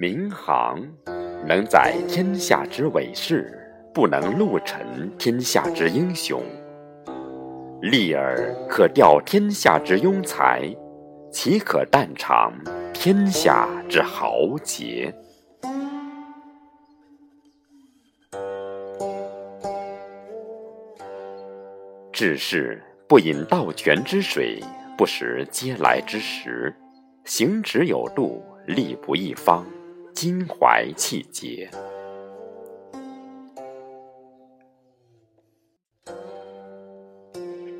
民航能载天下之伟士，不能陆沉天下之英雄。立尔可吊天下之庸才，岂可断肠天下之豪杰？治世不饮盗泉之水，不食嗟来之食，行止有度，立不一方。襟怀气节。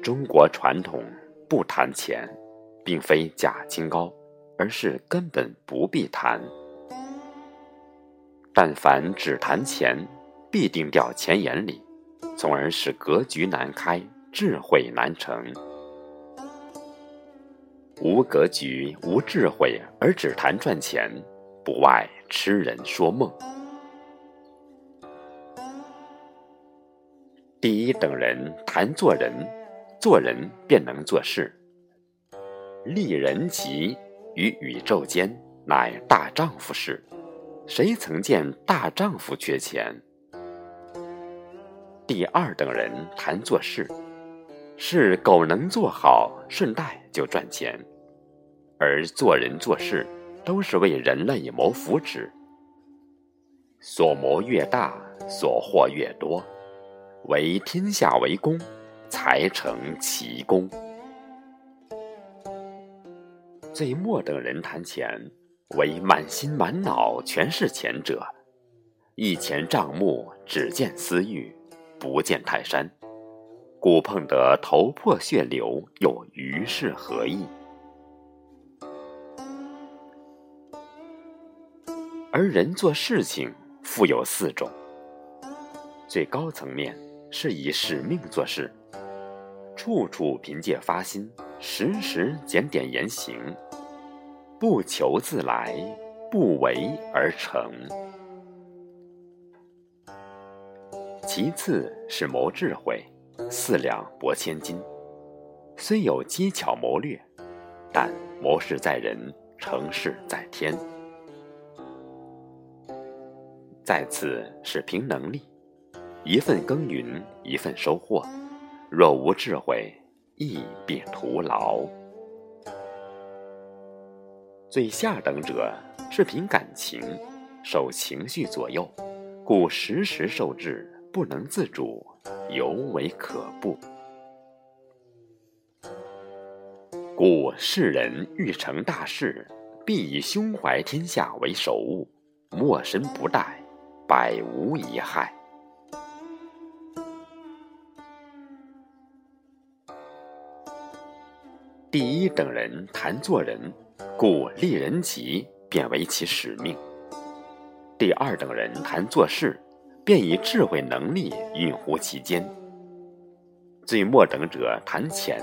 中国传统不谈钱，并非假清高，而是根本不必谈。但凡只谈钱，必定掉钱眼里，从而使格局难开，智慧难成。无格局、无智慧，而只谈赚钱。不外痴人说梦。第一等人谈做人，做人便能做事。立人及于宇宙间，乃大丈夫事。谁曾见大丈夫缺钱？第二等人谈做事，是狗能做好，顺带就赚钱。而做人做事。都是为人类谋福祉，所谋越大，所获越多。为天下为公，才成其功。最末等人谈钱，为满心满脑全是钱者，一钱账目，只见私欲，不见泰山，故碰得头破血流，又于事何益？而人做事情，富有四种。最高层面是以使命做事，处处凭借发心，时时检点言行，不求自来，不为而成。其次是谋智慧，四两拨千斤，虽有机巧谋略，但谋事在人，成事在天。再次是凭能力，一份耕耘一份收获，若无智慧，亦必徒劳。最下等者是凭感情，受情绪左右，故时时受制，不能自主，尤为可怖。故世人欲成大事，必以胸怀天下为首务，莫身不殆。百无一害。第一等人谈做人，故立人吉，便为其使命；第二等人谈做事，便以智慧能力运乎其间；最末等者谈钱，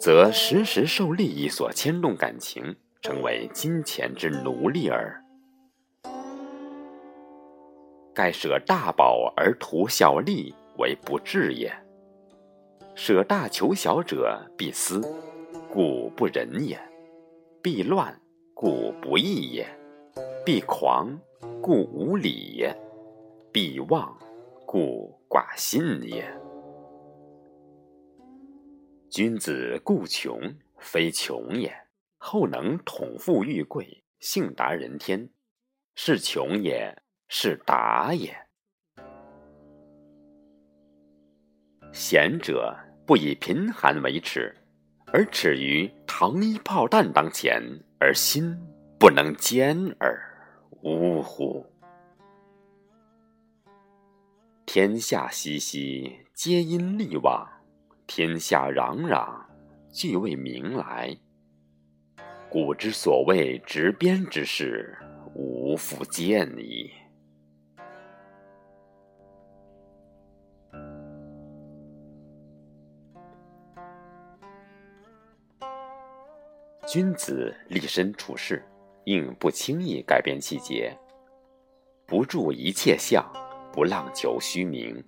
则时时受利益所牵动感情，成为金钱之奴隶耳。盖舍大宝而图小利，为不智也；舍大求小者，必私，故不仁也；必乱，故不义也；必狂，故无礼也；必忘，故寡信也。君子固穷，非穷也；后能统富裕贵，幸达人天，是穷也。是达也。贤者不以贫寒为耻，而耻于糖衣炮弹当前，而心不能坚耳。呜呼！天下熙熙，皆因利往；天下攘攘，俱为名来。古之所谓执鞭之事，无复见矣。君子立身处世，应不轻易改变气节，不著一切相，不浪求虚名，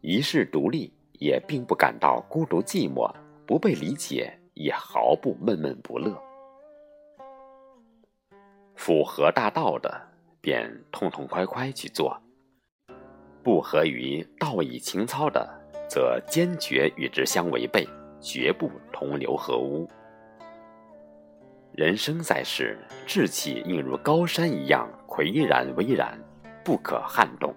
一世独立，也并不感到孤独寂寞，不被理解，也毫不闷闷不乐。符合大道的，便痛痛快快去做；不合于道义情操的，则坚决与之相违背，绝不同流合污。人生在世，志气应如高山一样岿然巍然，不可撼动。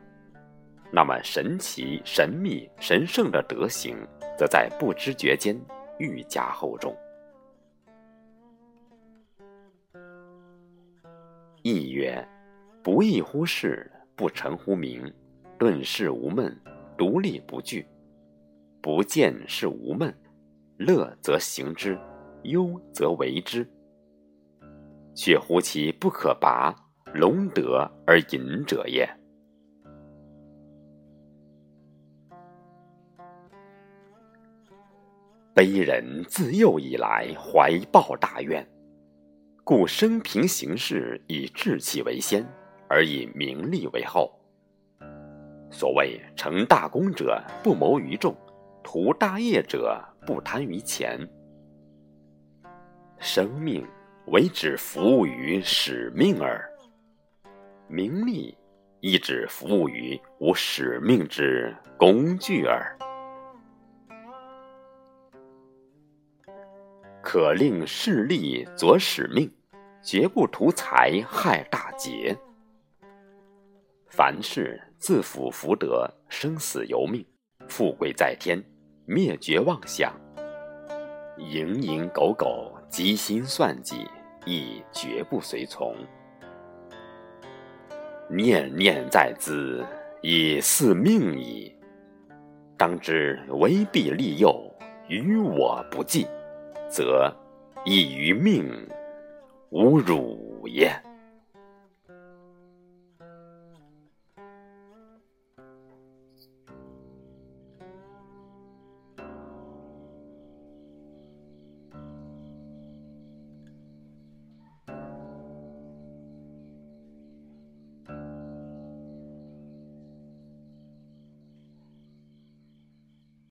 那么神奇、神秘、神圣的德行，则在不知觉间愈加厚重。意曰：不义乎事，不成乎名。论事无闷，独立不惧。不见是无闷，乐则行之，忧则为之。却乎其不可拔，龙德而隐者也。悲人自幼以来怀抱大愿，故生平行事以志气为先，而以名利为后。所谓成大功者不谋于众，图大业者不贪于钱。生命。唯止服务于使命耳，名利亦只服务于无使命之工具耳。可令势利左使命，绝不图财害大节。凡事自负福德，生死由命，富贵在天，灭绝妄想，蝇营狗苟。积心算计，亦绝不随从；念念在兹，以似命矣。当知威必利诱，于我不济，则亦于命无辱也。